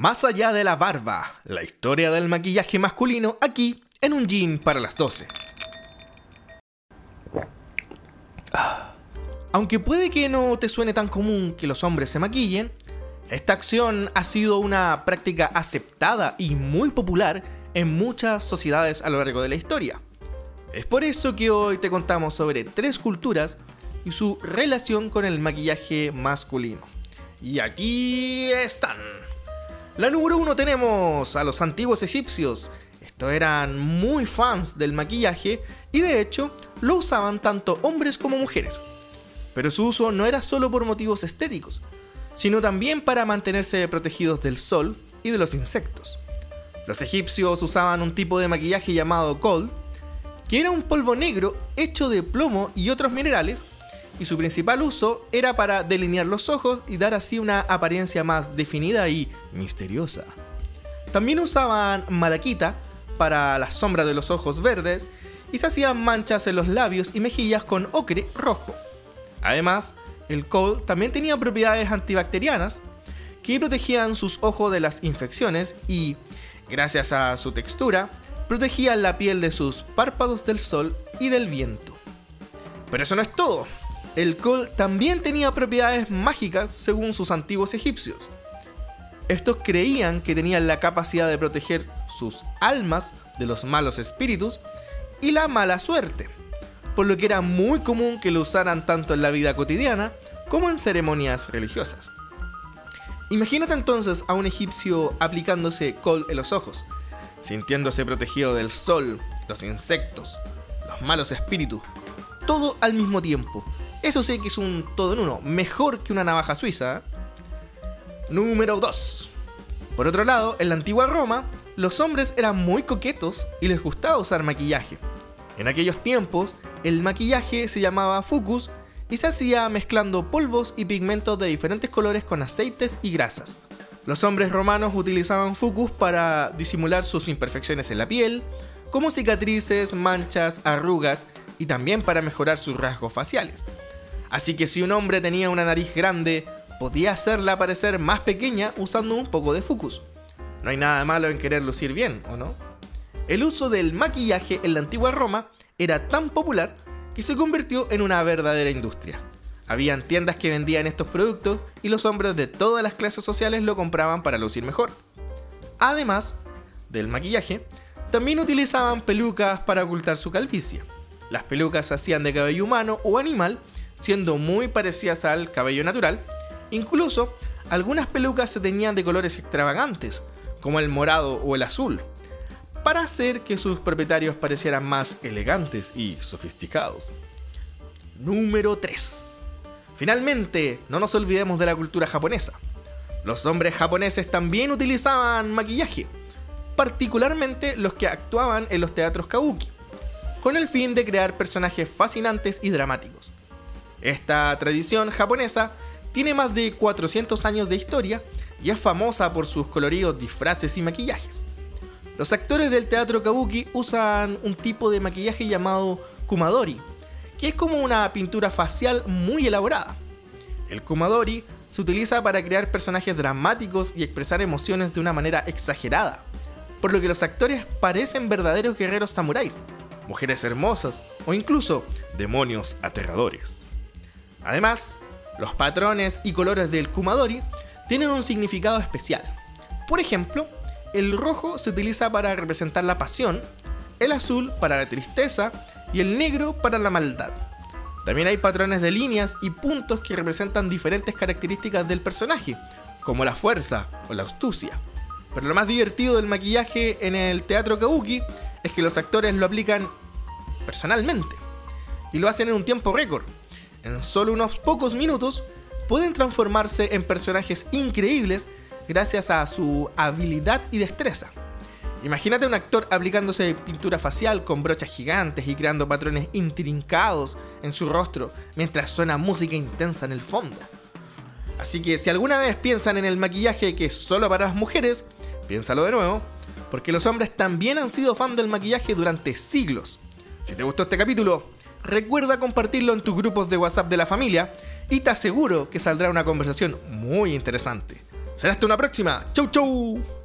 Más allá de la barba, la historia del maquillaje masculino aquí en un jean para las 12. Aunque puede que no te suene tan común que los hombres se maquillen, esta acción ha sido una práctica aceptada y muy popular en muchas sociedades a lo largo de la historia. Es por eso que hoy te contamos sobre tres culturas y su relación con el maquillaje masculino. Y aquí están. La número uno tenemos a los antiguos egipcios. Estos eran muy fans del maquillaje y de hecho lo usaban tanto hombres como mujeres. Pero su uso no era solo por motivos estéticos, sino también para mantenerse protegidos del sol y de los insectos. Los egipcios usaban un tipo de maquillaje llamado gold, que era un polvo negro hecho de plomo y otros minerales, y su principal uso era para delinear los ojos y dar así una apariencia más definida y misteriosa. También usaban malaquita para la sombra de los ojos verdes y se hacían manchas en los labios y mejillas con ocre rojo. Además, el Col también tenía propiedades antibacterianas que protegían sus ojos de las infecciones y, gracias a su textura, protegían la piel de sus párpados del sol y del viento. Pero eso no es todo. El Col también tenía propiedades mágicas según sus antiguos egipcios. Estos creían que tenían la capacidad de proteger sus almas de los malos espíritus y la mala suerte por lo que era muy común que lo usaran tanto en la vida cotidiana como en ceremonias religiosas. Imagínate entonces a un egipcio aplicándose col en los ojos, sintiéndose protegido del sol, los insectos, los malos espíritus, todo al mismo tiempo. Eso sí que es un todo en uno, mejor que una navaja suiza. Número 2. Por otro lado, en la antigua Roma, los hombres eran muy coquetos y les gustaba usar maquillaje. En aquellos tiempos, el maquillaje se llamaba fucus y se hacía mezclando polvos y pigmentos de diferentes colores con aceites y grasas. Los hombres romanos utilizaban fucus para disimular sus imperfecciones en la piel, como cicatrices, manchas, arrugas y también para mejorar sus rasgos faciales. Así que si un hombre tenía una nariz grande, podía hacerla parecer más pequeña usando un poco de fucus. No hay nada malo en querer lucir bien, ¿o no? El uso del maquillaje en la antigua Roma era tan popular que se convirtió en una verdadera industria. Habían tiendas que vendían estos productos y los hombres de todas las clases sociales lo compraban para lucir mejor. Además del maquillaje, también utilizaban pelucas para ocultar su calvicie. Las pelucas se hacían de cabello humano o animal, siendo muy parecidas al cabello natural. Incluso, algunas pelucas se teñían de colores extravagantes, como el morado o el azul, para hacer que sus propietarios parecieran más elegantes y sofisticados. Número 3. Finalmente, no nos olvidemos de la cultura japonesa. Los hombres japoneses también utilizaban maquillaje, particularmente los que actuaban en los teatros kabuki, con el fin de crear personajes fascinantes y dramáticos. Esta tradición japonesa tiene más de 400 años de historia y es famosa por sus coloridos disfraces y maquillajes. Los actores del teatro kabuki usan un tipo de maquillaje llamado kumadori, que es como una pintura facial muy elaborada. El kumadori se utiliza para crear personajes dramáticos y expresar emociones de una manera exagerada, por lo que los actores parecen verdaderos guerreros samuráis, mujeres hermosas o incluso demonios aterradores. Además, los patrones y colores del kumadori tienen un significado especial. Por ejemplo, el rojo se utiliza para representar la pasión, el azul para la tristeza y el negro para la maldad. También hay patrones de líneas y puntos que representan diferentes características del personaje, como la fuerza o la astucia. Pero lo más divertido del maquillaje en el teatro kabuki es que los actores lo aplican personalmente y lo hacen en un tiempo récord. En solo unos pocos minutos pueden transformarse en personajes increíbles gracias a su habilidad y destreza. Imagínate un actor aplicándose pintura facial con brochas gigantes y creando patrones intrincados en su rostro mientras suena música intensa en el fondo. Así que si alguna vez piensan en el maquillaje que es solo para las mujeres, piénsalo de nuevo, porque los hombres también han sido fan del maquillaje durante siglos. Si te gustó este capítulo, recuerda compartirlo en tus grupos de WhatsApp de la familia y te aseguro que saldrá una conversación muy interesante. Será hasta una próxima. Chau chau.